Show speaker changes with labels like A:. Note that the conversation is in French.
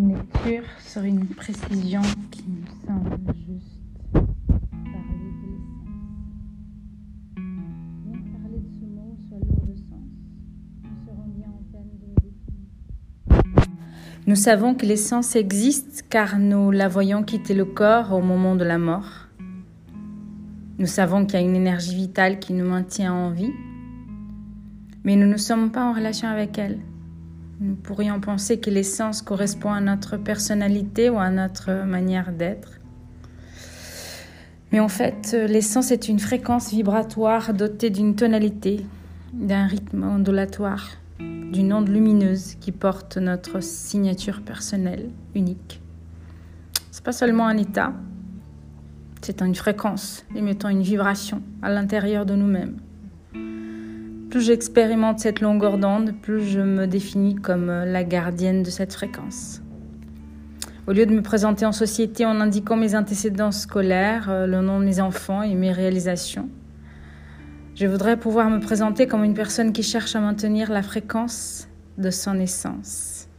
A: conclure sur une précision qui me semble juste parler de l'essence. Que parler de ce mot soit lourd de sens, nous serons bien en peine de définir. Nous savons que l'essence existe car nous la voyons quitter le corps au moment de la mort. Nous savons qu'il y a une énergie vitale qui nous maintient en vie, mais nous ne sommes pas en relation avec elle. Nous pourrions penser que l'essence correspond à notre personnalité ou à notre manière d'être. Mais en fait, l'essence est une fréquence vibratoire dotée d'une tonalité, d'un rythme ondulatoire, d'une onde lumineuse qui porte notre signature personnelle unique. C'est pas seulement un état, c'est une fréquence émettant une vibration à l'intérieur de nous-mêmes. Plus j'expérimente cette longueur d'onde, plus je me définis comme euh, la gardienne de cette fréquence. Au lieu de me présenter en société en indiquant mes antécédents scolaires, euh, le nom de mes enfants et mes réalisations, je voudrais pouvoir me présenter comme une personne qui cherche à maintenir la fréquence de son essence.